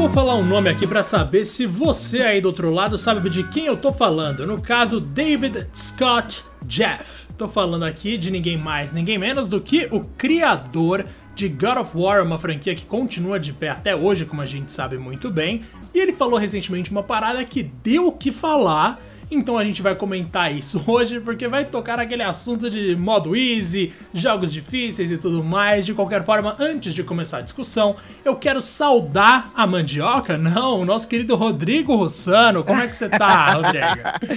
vou falar um nome aqui para saber se você aí do outro lado sabe de quem eu tô falando. No caso, David Scott Jeff. Tô falando aqui de ninguém mais, ninguém menos do que o criador de God of War, uma franquia que continua de pé até hoje, como a gente sabe muito bem. E ele falou recentemente uma parada que deu o que falar então a gente vai comentar isso hoje porque vai tocar aquele assunto de modo easy, jogos difíceis e tudo mais. De qualquer forma, antes de começar a discussão, eu quero saudar a mandioca, não, o nosso querido Rodrigo Rossano. Como é que você tá, Rodrigo?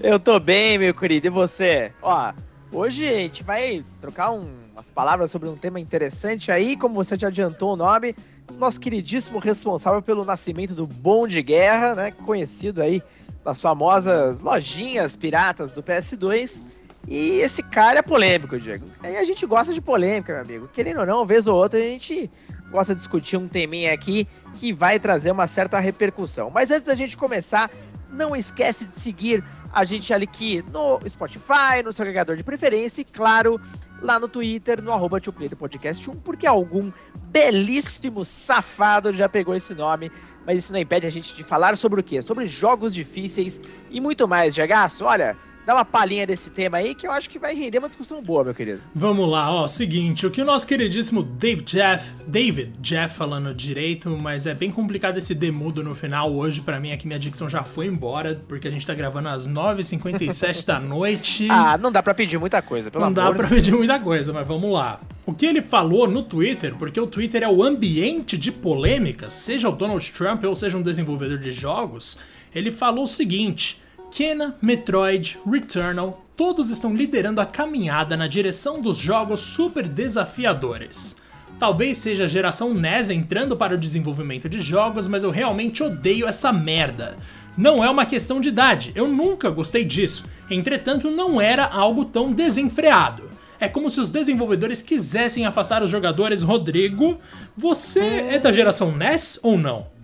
eu tô bem, meu querido, e você? Ó, hoje a gente vai trocar um, umas palavras sobre um tema interessante aí, como você já adiantou o nome, nosso queridíssimo responsável pelo nascimento do Bom de Guerra, né, conhecido aí das famosas lojinhas piratas do PS2. E esse cara é polêmico, Diego. E a gente gosta de polêmica, meu amigo. Querendo ou não, vez ou outra, a gente gosta de discutir um teminha aqui que vai trazer uma certa repercussão. Mas antes da gente começar, não esquece de seguir a gente ali aqui no Spotify, no seu agregador de preferência e, claro, lá no Twitter, no arroba Podcast 1, porque algum belíssimo safado já pegou esse nome mas isso não impede a gente de falar sobre o quê? Sobre jogos difíceis e muito mais, Jagaço. Olha, dá uma palhinha desse tema aí que eu acho que vai render uma discussão boa, meu querido. Vamos lá, ó, seguinte, o que o nosso queridíssimo Dave Jeff, David Jeff falando direito, mas é bem complicado esse demudo no final hoje para mim, aqui minha dicção já foi embora, porque a gente tá gravando às 9h57 da noite. Ah, não dá para pedir muita coisa, pelo Não amor dá para pedir muita coisa, mas vamos lá. O que ele falou no Twitter, porque o Twitter é o ambiente de polêmicas, seja o Donald Trump ou seja um desenvolvedor de jogos, ele falou o seguinte: Kena, Metroid, Returnal, todos estão liderando a caminhada na direção dos jogos super desafiadores. Talvez seja a geração NES entrando para o desenvolvimento de jogos, mas eu realmente odeio essa merda. Não é uma questão de idade, eu nunca gostei disso. Entretanto, não era algo tão desenfreado. É como se os desenvolvedores quisessem afastar os jogadores. Rodrigo, você é da geração NES ou não?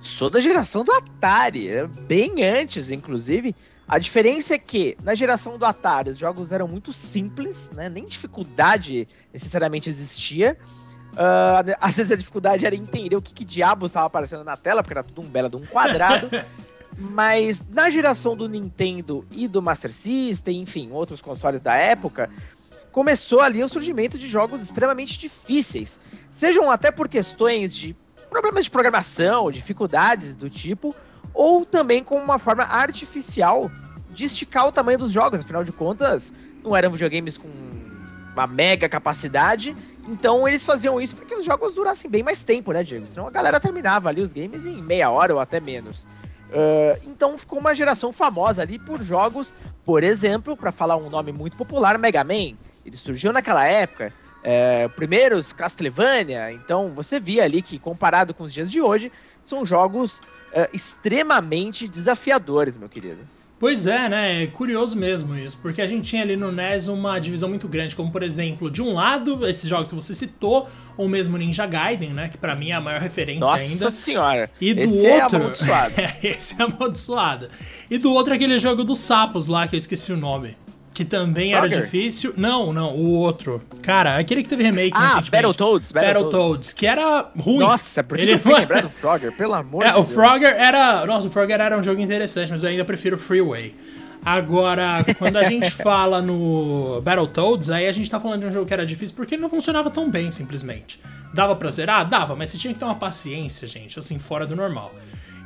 Sou da geração do Atari, bem antes, inclusive. A diferença é que na geração do Atari os jogos eram muito simples, né? Nem dificuldade necessariamente existia. Uh, às vezes a dificuldade era entender o que, que diabos estava aparecendo na tela, porque era tudo um belo de um quadrado. Mas na geração do Nintendo e do Master System, enfim, outros consoles da época, começou ali o surgimento de jogos extremamente difíceis. Sejam até por questões de problemas de programação, dificuldades do tipo, ou também com uma forma artificial de esticar o tamanho dos jogos. Afinal de contas, não eram videogames com uma mega capacidade, então eles faziam isso para que os jogos durassem bem mais tempo, né, Diego? Senão a galera terminava ali os games em meia hora ou até menos. Uh, então ficou uma geração famosa ali por jogos, por exemplo, para falar um nome muito popular, Mega Man. Ele surgiu naquela época é, primeiros Castlevania, então você via ali que, comparado com os dias de hoje, são jogos é, extremamente desafiadores, meu querido. Pois é, né? É curioso mesmo isso, porque a gente tinha ali no NES uma divisão muito grande, como por exemplo, de um lado, esses jogos que você citou, ou mesmo Ninja Gaiden, né? Que para mim é a maior referência Nossa ainda. Nossa senhora! E do esse outro. É amaldiçoado. esse é amaldiçoado. E do outro, aquele jogo dos sapos lá, que eu esqueci o nome que também Frogger? era difícil. Não, não, o outro. Cara, aquele que teve remake ah, recentemente. Battletoads, Battletoads. Battletoads, que era ruim. Nossa, por que Ele... eu fui lembrar do Frogger? Pelo amor é, de o Deus. O Frogger era... Nossa, o Frogger era um jogo interessante, mas eu ainda prefiro Freeway. Agora, quando a gente fala no Battletoads, aí a gente tá falando de um jogo que era difícil porque ele não funcionava tão bem, simplesmente. Dava pra zerar? Dava, mas você tinha que ter uma paciência, gente, assim, fora do normal.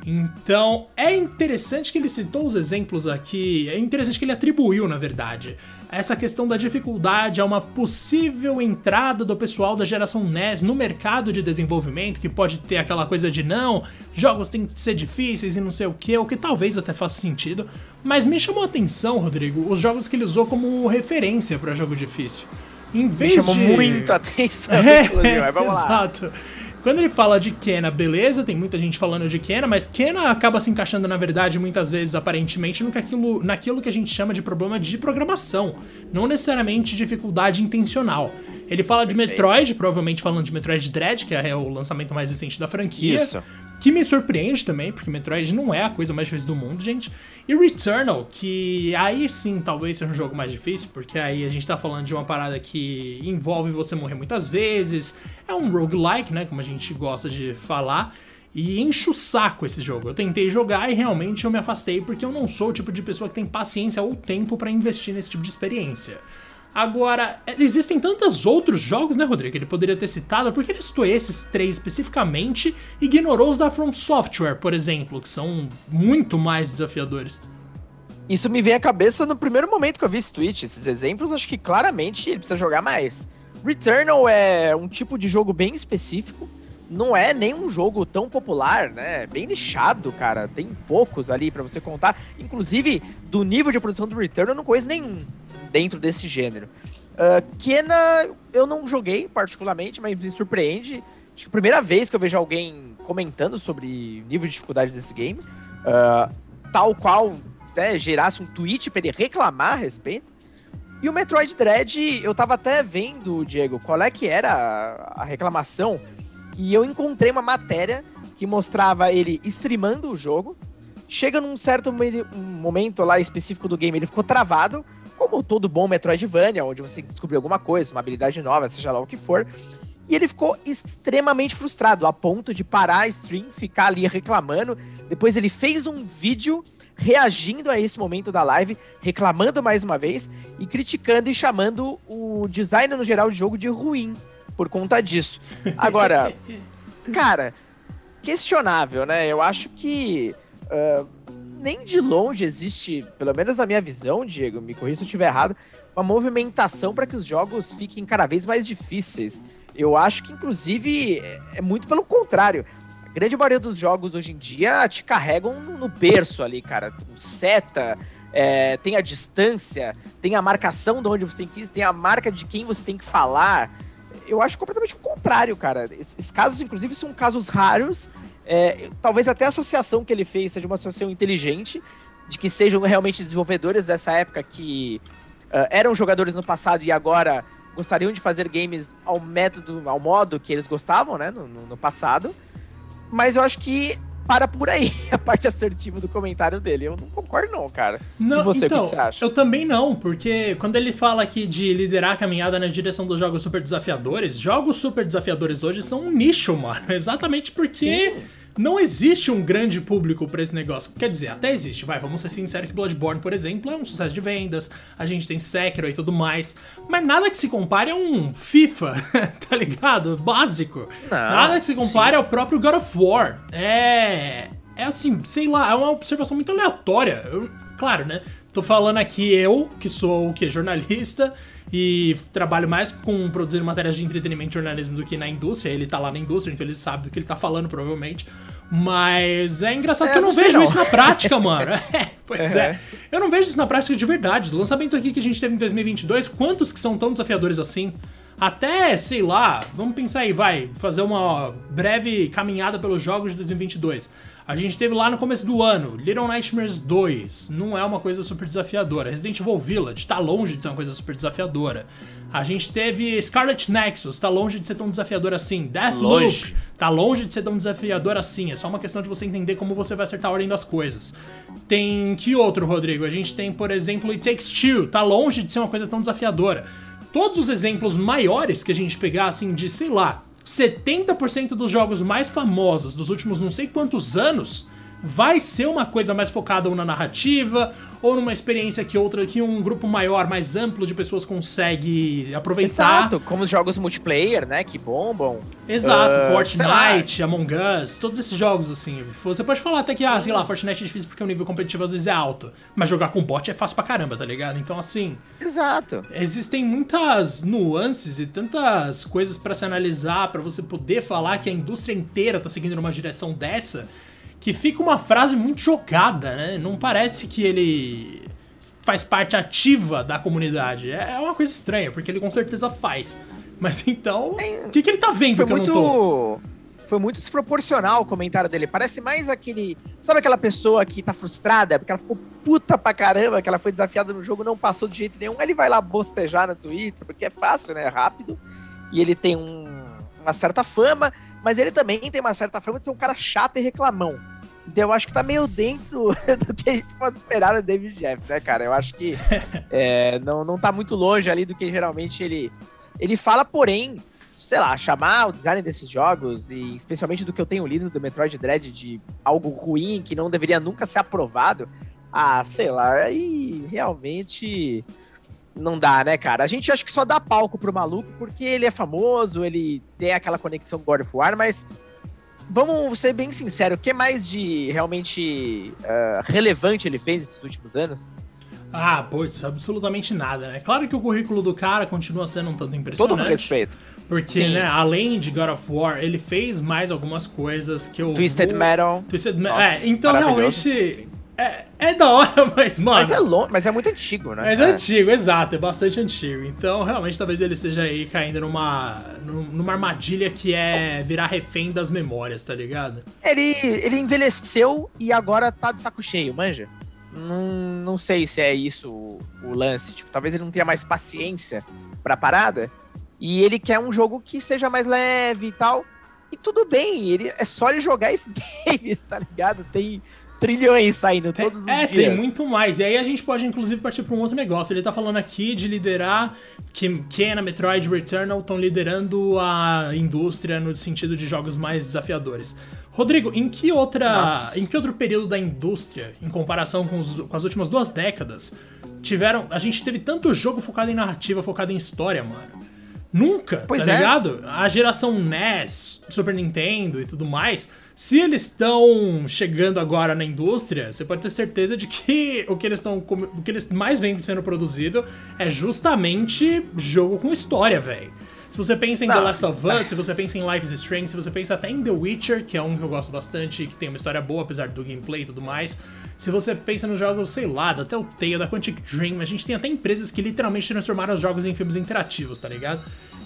Então, é interessante que ele citou os exemplos aqui, é interessante que ele atribuiu, na verdade, essa questão da dificuldade a uma possível entrada do pessoal da geração NES no mercado de desenvolvimento, que pode ter aquela coisa de não, jogos têm que ser difíceis e não sei o que, o que talvez até faça sentido, mas me chamou a atenção, Rodrigo, os jogos que ele usou como referência para jogo difícil. Em vez me chamou de... muito a atenção, é, mas vamos lá. Exato. Quando ele fala de Kena, beleza, tem muita gente falando de Kena, mas Kena acaba se encaixando, na verdade, muitas vezes, aparentemente, naquilo, naquilo que a gente chama de problema de programação, não necessariamente dificuldade intencional. Ele fala de Metroid, provavelmente falando de Metroid Dread, que é o lançamento mais recente da franquia. Isso. Que me surpreende também, porque Metroid não é a coisa mais difícil do mundo, gente. E Returnal, que aí sim talvez seja um jogo mais difícil, porque aí a gente tá falando de uma parada que envolve você morrer muitas vezes, é um roguelike, né, como a gente gosta de falar. E enche o saco esse jogo. Eu tentei jogar e realmente eu me afastei porque eu não sou o tipo de pessoa que tem paciência ou tempo para investir nesse tipo de experiência. Agora, existem tantos outros jogos, né, Rodrigo, que ele poderia ter citado, porque ele citou esses três especificamente e ignorou os da From Software, por exemplo, que são muito mais desafiadores. Isso me vem à cabeça no primeiro momento que eu vi esse tweet. Esses exemplos, acho que claramente ele precisa jogar mais. Returnal é um tipo de jogo bem específico. Não é nem um jogo tão popular, né? Bem nichado, cara. Tem poucos ali para você contar. Inclusive, do nível de produção do Returnal, eu não conheço nenhum dentro desse gênero. Uh, Kena eu não joguei particularmente, mas me surpreende. Acho que a primeira vez que eu vejo alguém comentando sobre nível de dificuldade desse game, uh, tal qual né, gerasse um tweet para ele reclamar a respeito. E o Metroid Dread, eu tava até vendo, Diego, qual é que era a, a reclamação, e eu encontrei uma matéria que mostrava ele streamando o jogo. Chega num certo momento lá específico do game, ele ficou travado, como todo bom Metroidvania, onde você descobriu alguma coisa, uma habilidade nova, seja lá o que for. E ele ficou extremamente frustrado, a ponto de parar a stream, ficar ali reclamando. Depois ele fez um vídeo reagindo a esse momento da live, reclamando mais uma vez e criticando e chamando o design no geral de jogo de ruim por conta disso. Agora, cara, questionável, né? Eu acho que uh, nem de longe existe, pelo menos na minha visão, Diego, me corrija se eu estiver errado, uma movimentação para que os jogos fiquem cada vez mais difíceis. Eu acho que, inclusive, é muito pelo contrário. A grande maioria dos jogos hoje em dia te carregam no berço ali, cara. Com seta, é, tem a distância, tem a marcação de onde você tem que ir, tem a marca de quem você tem que falar. Eu acho completamente o contrário, cara. Esses casos, inclusive, são casos raros é, talvez até a associação que ele fez seja uma associação inteligente, de que sejam realmente desenvolvedores dessa época que uh, eram jogadores no passado e agora gostariam de fazer games ao método, ao modo que eles gostavam, né, no, no, no passado. Mas eu acho que para por aí a parte assertiva do comentário dele. Eu não concordo, não, cara. Não, e você, então, o que você acha? Eu também não, porque quando ele fala aqui de liderar a caminhada na direção dos jogos super desafiadores, jogos super desafiadores hoje são um nicho, mano. Exatamente porque. Sim não existe um grande público para esse negócio. Quer dizer, até existe, vai, vamos ser sinceros que Bloodborne, por exemplo, é um sucesso de vendas, a gente tem Sekiro e tudo mais, mas nada que se compare a um FIFA, tá ligado? Básico. Não, nada que se compare sim. ao próprio God of War. É é assim, sei lá, é uma observação muito aleatória. Eu, claro, né? Tô falando aqui eu, que sou o que jornalista e trabalho mais com produzindo matérias de entretenimento e jornalismo do que na indústria. Ele tá lá na indústria, então ele sabe do que ele tá falando, provavelmente. Mas é engraçado é, que eu não, não vejo não. isso na prática, mano. É, pois uhum. é. Eu não vejo isso na prática de verdade. Os lançamentos aqui que a gente teve em 2022, quantos que são tão desafiadores assim? Até, sei lá, vamos pensar aí, vai, fazer uma breve caminhada pelos jogos de 2022. A gente teve lá no começo do ano Little Nightmares 2, não é uma coisa super desafiadora. Resident Evil Village tá longe de ser uma coisa super desafiadora. A gente teve Scarlet Nexus, tá longe de ser tão desafiador assim. Deathloop, tá longe de ser tão desafiador assim. É só uma questão de você entender como você vai acertar a ordem das coisas. Tem que outro, Rodrigo? A gente tem, por exemplo, It Takes Two, tá longe de ser uma coisa tão desafiadora. Todos os exemplos maiores que a gente pegar, assim, de, sei lá, 70% dos jogos mais famosos dos últimos não sei quantos anos vai ser uma coisa mais focada ou na narrativa ou numa experiência que outra que um grupo maior, mais amplo de pessoas consegue aproveitar. Exato, como os jogos multiplayer, né, que bombam. Exato, uh, Fortnite, Among Us, todos esses jogos assim. Você pode falar até que, ah, sei lá, Fortnite é difícil porque o nível competitivo às vezes é alto, mas jogar com bot é fácil pra caramba, tá ligado? Então assim, Exato. Existem muitas nuances e tantas coisas para se analisar para você poder falar que a indústria inteira tá seguindo numa direção dessa que fica uma frase muito jogada, né? Não parece que ele faz parte ativa da comunidade. É, é uma coisa estranha, porque ele com certeza faz. Mas então, o que, que ele tá vendo foi que muito... eu não tô? Foi muito desproporcional o comentário dele. Parece mais aquele. Sabe aquela pessoa que tá frustrada porque ela ficou puta pra caramba, que ela foi desafiada no jogo não passou de jeito nenhum. Ele vai lá bostejar no Twitter, porque é fácil, né? É rápido. E ele tem um uma certa fama, mas ele também tem uma certa fama de ser um cara chato e reclamão. Então eu acho que tá meio dentro do que a gente pode esperar do David Jeff, né, cara? Eu acho que é, não, não tá muito longe ali do que geralmente ele, ele fala, porém, sei lá, chamar o design desses jogos, e especialmente do que eu tenho lido do Metroid Dread de algo ruim que não deveria nunca ser aprovado, ah, sei lá, aí realmente não dá, né, cara? A gente acha que só dá palco pro maluco porque ele é famoso, ele tem aquela conexão com God of War, mas vamos ser bem sinceros, o que mais de realmente uh, relevante ele fez nesses últimos anos? Ah, putz, absolutamente nada, né? Claro que o currículo do cara continua sendo um tanto impressionante. Todo respeito. Porque, Sim. né, além de God of War, ele fez mais algumas coisas que eu. Twisted vou... Metal. Twisted Metal. É, então realmente. É, é da hora, mas, mano. Mas é, long, mas é muito antigo, né? Mas é, é antigo, exato, é bastante antigo. Então, realmente, talvez ele esteja aí caindo numa, numa armadilha que é virar refém das memórias, tá ligado? Ele, ele envelheceu e agora tá de saco cheio, manja? Não, não sei se é isso o, o lance. Tipo, talvez ele não tenha mais paciência pra parada. E ele quer um jogo que seja mais leve e tal. E tudo bem, ele, é só ele jogar esses games, tá ligado? Tem trilhões saindo todos os é, dias. É, tem muito mais. E aí a gente pode, inclusive, partir para um outro negócio. Ele tá falando aqui de liderar que Kena, Metroid Returnal estão liderando a indústria no sentido de jogos mais desafiadores. Rodrigo, em que outra, Nossa. em que outro período da indústria, em comparação com, os, com as últimas duas décadas, tiveram, a gente teve tanto jogo focado em narrativa, focado em história, mano? Nunca, pois tá é. ligado? A geração NES, Super Nintendo e tudo mais, se eles estão chegando agora na indústria, você pode ter certeza de que o que eles estão o que eles mais vêm sendo produzido é justamente jogo com história, velho. Se você pensa em Não. The Last of Us, se você pensa em Life is Strange, se você pensa até em The Witcher, que é um que eu gosto bastante, que tem uma história boa, apesar do gameplay e tudo mais. Se você pensa nos jogos, sei lá, da Telltale, da Quantic Dream, a gente tem até empresas que literalmente transformaram os jogos em filmes interativos, tá ligado?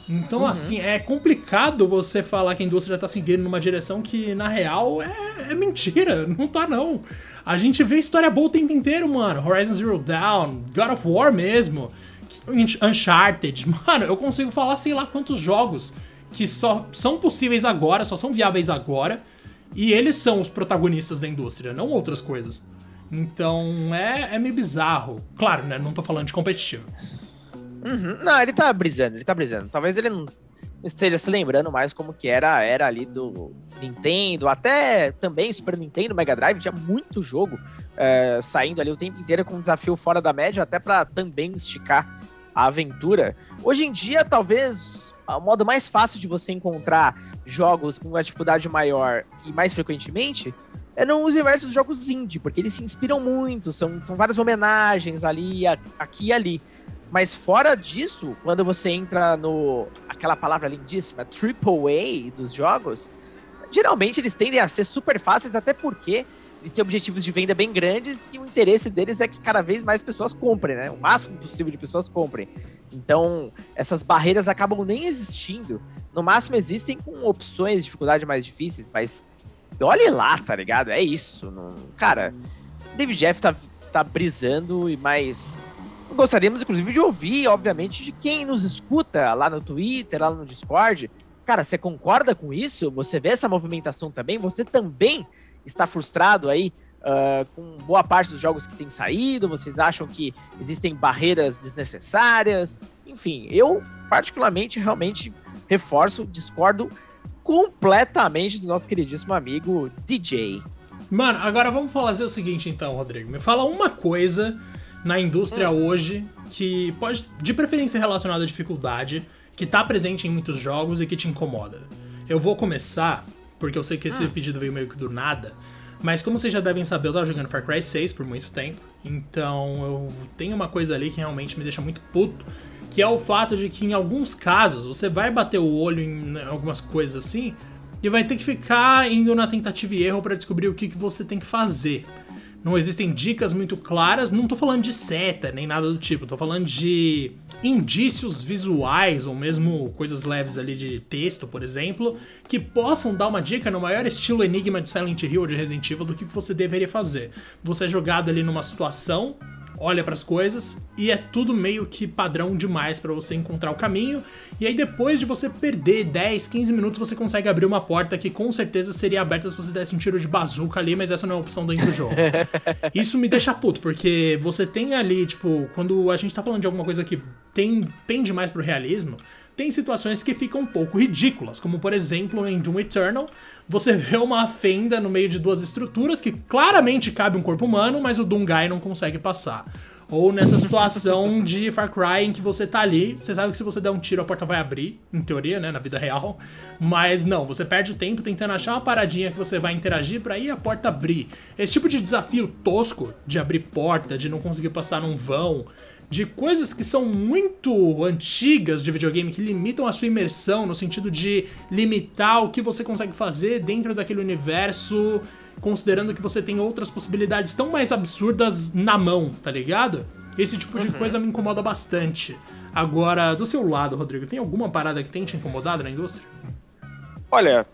Então, uhum. assim, é complicado você falar que a indústria tá seguindo numa direção que, na real, é, é, mentira. Não tá, não. A gente vê história boa o tempo inteiro, mano. Horizon Zero Dawn, God of War mesmo, Uncharted. Mano, eu consigo falar sei lá quantos jogos que só são possíveis agora, só são viáveis agora, e eles são os protagonistas da indústria, não outras coisas. Então, é, é meio bizarro. Claro, né? Não tô falando de competitivo. Uhum. Não, ele tá brisando, ele tá brisando. Talvez ele não esteja se lembrando mais como que era a era ali do Nintendo, até também Super Nintendo, Mega Drive, tinha muito jogo é, saindo ali o tempo inteiro com um desafio fora da média, até para também esticar a aventura. Hoje em dia, talvez o modo mais fácil de você encontrar jogos com uma dificuldade maior e mais frequentemente é no universo dos jogos indie, porque eles se inspiram muito, são, são várias homenagens ali, aqui e ali. Mas fora disso, quando você entra no aquela palavra lindíssima, triple A dos jogos, geralmente eles tendem a ser super fáceis, até porque eles têm objetivos de venda bem grandes e o interesse deles é que cada vez mais pessoas comprem, né? O máximo possível de pessoas comprem. Então, essas barreiras acabam nem existindo. No máximo existem com opções de dificuldade mais difíceis, mas olhe lá, tá ligado? É isso. Não... Cara, David Jeff tá, tá brisando e mais Gostaríamos, inclusive, de ouvir, obviamente, de quem nos escuta lá no Twitter, lá no Discord. Cara, você concorda com isso? Você vê essa movimentação também? Você também está frustrado aí uh, com boa parte dos jogos que tem saído? Vocês acham que existem barreiras desnecessárias? Enfim, eu, particularmente, realmente reforço, discordo completamente do nosso queridíssimo amigo DJ. Mano, agora vamos fazer o seguinte então, Rodrigo. Me fala uma coisa na indústria hum. hoje que pode, de preferência relacionada à dificuldade, que tá presente em muitos jogos e que te incomoda. Eu vou começar, porque eu sei que esse hum. pedido veio meio que do nada, mas como vocês já devem saber, eu tava jogando Far Cry 6 por muito tempo, então eu tenho uma coisa ali que realmente me deixa muito puto, que é o fato de que em alguns casos você vai bater o olho em algumas coisas assim e vai ter que ficar indo na tentativa e erro para descobrir o que, que você tem que fazer não existem dicas muito claras. Não tô falando de seta nem nada do tipo, tô falando de indícios visuais ou mesmo coisas leves ali de texto, por exemplo, que possam dar uma dica no maior estilo enigma de Silent Hill ou de Resident Evil do que você deveria fazer. Você é jogado ali numa situação olha para as coisas e é tudo meio que padrão demais para você encontrar o caminho. E aí depois de você perder 10, 15 minutos, você consegue abrir uma porta que com certeza seria aberta se você desse um tiro de bazuca ali, mas essa não é a opção dentro do jogo. Isso me deixa puto, porque você tem ali, tipo, quando a gente tá falando de alguma coisa que tem, pende mais pro realismo, tem situações que ficam um pouco ridículas, como por exemplo em Doom Eternal, você vê uma fenda no meio de duas estruturas que claramente cabe um corpo humano, mas o Doomguy não consegue passar. Ou nessa situação de Far Cry em que você tá ali, você sabe que se você der um tiro a porta vai abrir, em teoria, né, na vida real, mas não, você perde o tempo tentando achar uma paradinha que você vai interagir para ir a porta abrir. Esse tipo de desafio tosco de abrir porta, de não conseguir passar num vão, de coisas que são muito antigas de videogame, que limitam a sua imersão, no sentido de limitar o que você consegue fazer dentro daquele universo, considerando que você tem outras possibilidades tão mais absurdas na mão, tá ligado? Esse tipo de uhum. coisa me incomoda bastante. Agora, do seu lado, Rodrigo, tem alguma parada que tem te incomodado na indústria? Olha,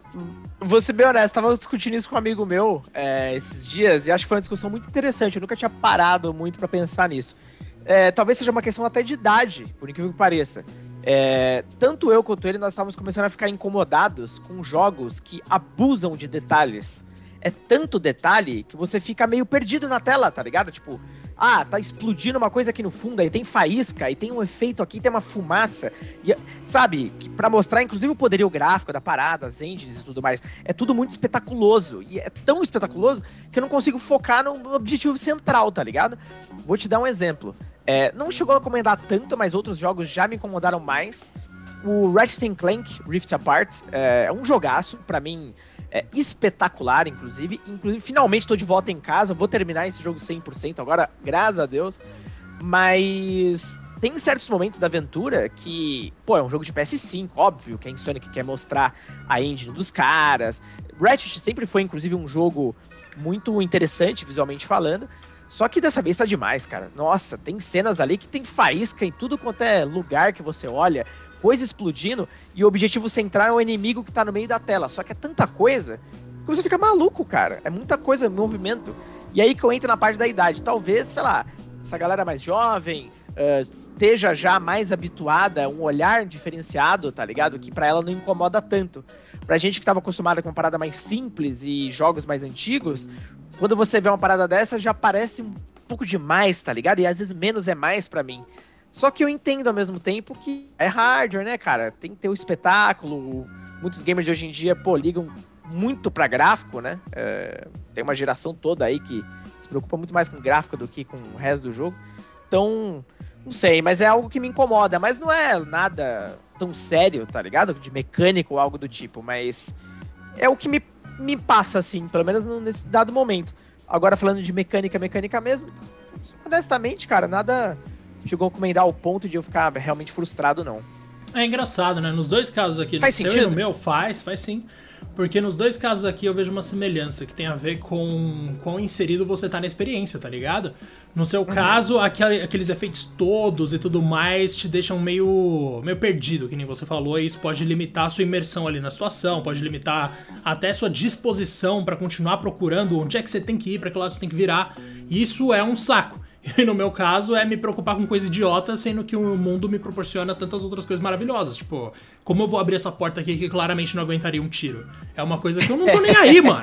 vou ser bem honesto, tava discutindo isso com um amigo meu é, esses dias e acho que foi uma discussão muito interessante. Eu nunca tinha parado muito para pensar nisso é, talvez seja uma questão até de idade, por incrível que pareça. É, tanto eu quanto ele, nós estávamos começando a ficar incomodados com jogos que abusam de detalhes. É tanto detalhe que você fica meio perdido na tela, tá ligado? Tipo, ah, tá explodindo uma coisa aqui no fundo, aí tem faísca, aí tem um efeito aqui, tem uma fumaça. E, sabe, para mostrar inclusive o poderio gráfico da parada, as engines e tudo mais. É tudo muito espetaculoso. E é tão espetaculoso que eu não consigo focar no objetivo central, tá ligado? Vou te dar um exemplo. É, não chegou a incomodar tanto, mas outros jogos já me incomodaram mais. O Ratchet Clank Rift Apart é, é um jogaço, para mim é espetacular, inclusive. Inclusive, finalmente estou de volta em casa, vou terminar esse jogo 100% agora, graças a Deus. Mas tem certos momentos da aventura que, pô, é um jogo de PS5, óbvio, que a Insomniac quer mostrar a engine dos caras. Ratchet sempre foi, inclusive, um jogo muito interessante, visualmente falando, só que dessa vez tá demais, cara. Nossa, tem cenas ali que tem faísca em tudo quanto é lugar que você olha, coisa explodindo, e o objetivo central é o inimigo que tá no meio da tela. Só que é tanta coisa que você fica maluco, cara. É muita coisa, movimento. E aí que eu entro na parte da idade. Talvez, sei lá, essa galera mais jovem esteja já mais habituada a um olhar diferenciado, tá ligado? Que para ela não incomoda tanto. Pra gente que tava acostumada com uma parada mais simples e jogos mais antigos, quando você vê uma parada dessa, já parece um pouco demais, tá ligado? E às vezes menos é mais para mim. Só que eu entendo ao mesmo tempo que é hardware, né, cara? Tem que ter o espetáculo. Muitos gamers de hoje em dia, pô, ligam muito para gráfico, né? É, tem uma geração toda aí que se preocupa muito mais com gráfico do que com o resto do jogo. Então, não sei, mas é algo que me incomoda. Mas não é nada tão sério, tá ligado? De mecânico ou algo do tipo. Mas é o que me me passa, assim, pelo menos nesse dado momento. Agora, falando de mecânica, mecânica mesmo, honestamente, cara, nada chegou a comentar ao ponto de eu ficar realmente frustrado, não. É engraçado, né? Nos dois casos aqui, faz no no meu, faz, faz sim. Porque nos dois casos aqui eu vejo uma semelhança que tem a ver com quão inserido você tá na experiência, tá ligado? No seu uhum. caso, aquele, aqueles efeitos todos e tudo mais te deixam meio, meio perdido, que nem você falou, e isso pode limitar a sua imersão ali na situação, pode limitar até sua disposição para continuar procurando onde é que você tem que ir, para que lado você tem que virar. Isso é um saco. E no meu caso é me preocupar com coisa idiota, sendo que o mundo me proporciona tantas outras coisas maravilhosas. Tipo, como eu vou abrir essa porta aqui que claramente não aguentaria um tiro? É uma coisa que eu não tô nem aí, mano.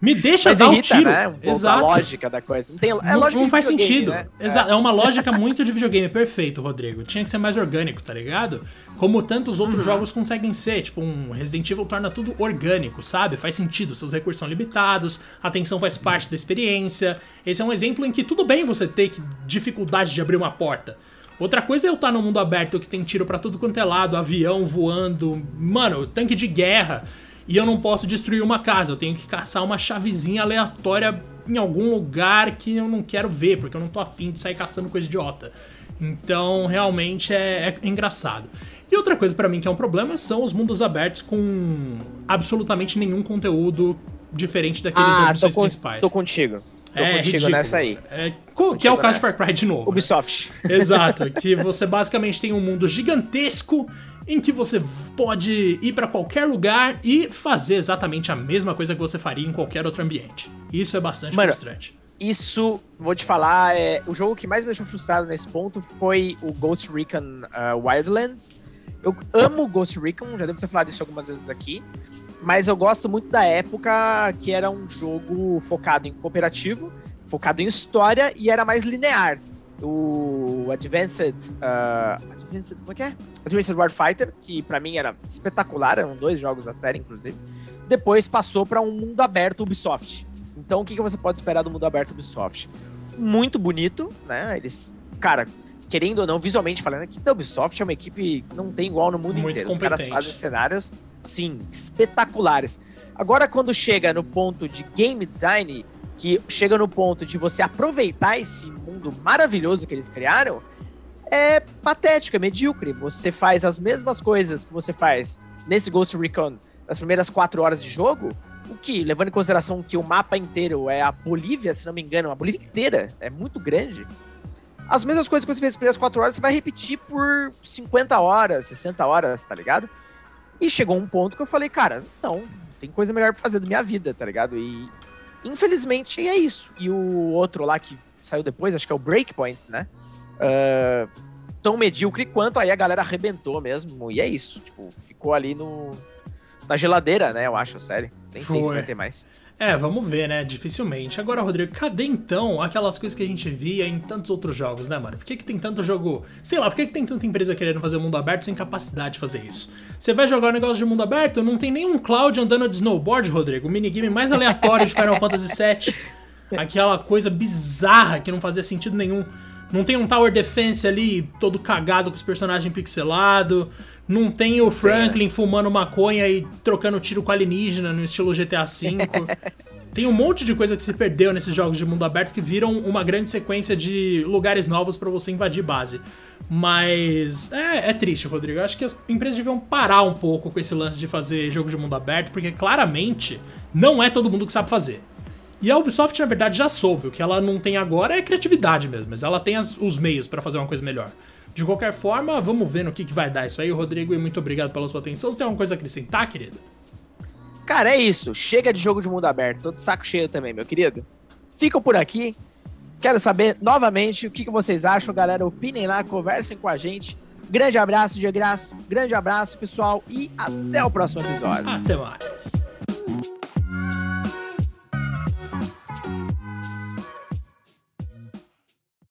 Me deixa Mas dar irrita, um tiro. Né? Um Exato. A lógica da coisa. Não, tem, é não, não faz sentido. Né? Exato. É. é uma lógica muito de videogame. Perfeito, Rodrigo. Tinha que ser mais orgânico, tá ligado? Como tantos outros uhum. jogos conseguem ser. Tipo, um Resident Evil torna tudo orgânico, sabe? Faz sentido. Seus recursos são limitados, a atenção faz parte da experiência. Esse é um exemplo em que tudo bem você ter dificuldade de abrir uma porta. Outra coisa é eu estar no mundo aberto que tem tiro para tudo quanto é lado, avião voando, mano, tanque de guerra, e eu não posso destruir uma casa, eu tenho que caçar uma chavezinha aleatória em algum lugar que eu não quero ver, porque eu não tô afim de sair caçando coisa idiota. Então, realmente é, é engraçado. E outra coisa para mim que é um problema são os mundos abertos com absolutamente nenhum conteúdo diferente daqueles ah, principais. Tô contigo. Tô é contigo ridículo. nessa aí. É, que é o caso de Far Cry de novo. Ubisoft. Né? Exato, que você basicamente tem um mundo gigantesco em que você pode ir para qualquer lugar e fazer exatamente a mesma coisa que você faria em qualquer outro ambiente. Isso é bastante Mano, frustrante. isso, vou te falar, é, o jogo que mais me deixou frustrado nesse ponto foi o Ghost Recon uh, Wildlands. Eu amo Ghost Recon, já devo ter falado isso algumas vezes aqui, mas eu gosto muito da época que era um jogo focado em cooperativo, focado em história e era mais linear. O Advanced, uh, Advanced como é que é? Advanced Warfighter, que para mim era espetacular, eram dois jogos da série, inclusive. Depois passou para um mundo aberto Ubisoft. Então, o que, que você pode esperar do mundo aberto Ubisoft? Muito bonito, né? Eles, cara, querendo ou não, visualmente falando, que a Ubisoft é uma equipe que não tem igual no mundo Muito inteiro. Competente. Os caras fazem cenários, sim, espetaculares. Agora, quando chega no ponto de game design, que chega no ponto de você aproveitar esse mundo maravilhoso que eles criaram, é patético, é medíocre. Você faz as mesmas coisas que você faz nesse Ghost Recon nas primeiras quatro horas de jogo, o que, levando em consideração que o mapa inteiro é a Bolívia, se não me engano, a Bolívia inteira, é muito grande. As mesmas coisas que você fez primeiras 4 horas, você vai repetir por 50 horas, 60 horas, tá ligado? E chegou um ponto que eu falei, cara, não, tem coisa melhor pra fazer da minha vida, tá ligado? E infelizmente é isso. E o outro lá que saiu depois, acho que é o Breakpoint, né? Uh, tão medíocre quanto aí a galera arrebentou mesmo. E é isso. Tipo, ficou ali no, na geladeira, né? Eu acho a série. Nem Foi. sei se vai ter mais. É, vamos ver, né? Dificilmente. Agora, Rodrigo, cadê então aquelas coisas que a gente via em tantos outros jogos, né, mano? Por que, que tem tanto jogo. Sei lá, por que, que tem tanta empresa querendo fazer mundo aberto sem capacidade de fazer isso? Você vai jogar um negócio de mundo aberto, não tem nenhum Cloud andando de snowboard, Rodrigo. O minigame mais aleatório de Final Fantasy VII. Aquela coisa bizarra que não fazia sentido nenhum. Não tem um Tower Defense ali todo cagado com os personagens pixelados. Não tem o Franklin fumando maconha e trocando tiro com alienígena no estilo GTA V. tem um monte de coisa que se perdeu nesses jogos de mundo aberto que viram uma grande sequência de lugares novos para você invadir base. Mas é, é, triste, Rodrigo. Eu acho que as empresas deviam parar um pouco com esse lance de fazer jogo de mundo aberto, porque claramente não é todo mundo que sabe fazer. E a Ubisoft, na verdade, já soube. O que ela não tem agora é criatividade mesmo, mas ela tem as, os meios para fazer uma coisa melhor. De qualquer forma, vamos ver no que, que vai dar isso aí, Rodrigo, e muito obrigado pela sua atenção. Você tem alguma coisa a acrescentar, querido? Cara, é isso. Chega de jogo de mundo aberto. Tô de saco cheio também, meu querido. Ficam por aqui. Quero saber novamente o que, que vocês acham, galera. Opinem lá, conversem com a gente. Grande abraço, de graça. Grande abraço, pessoal. E até o próximo episódio. Até mais.